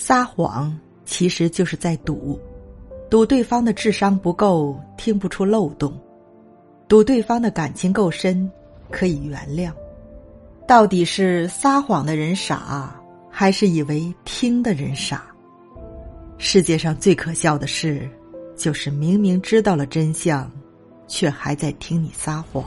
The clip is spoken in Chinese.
撒谎其实就是在赌赌对方的智商不够听不出漏洞赌对方的感情够深可以原谅。到底是撒谎的人傻还是以为听的人傻？世界上最可笑的事就是明明知道了真相却还在听你撒谎。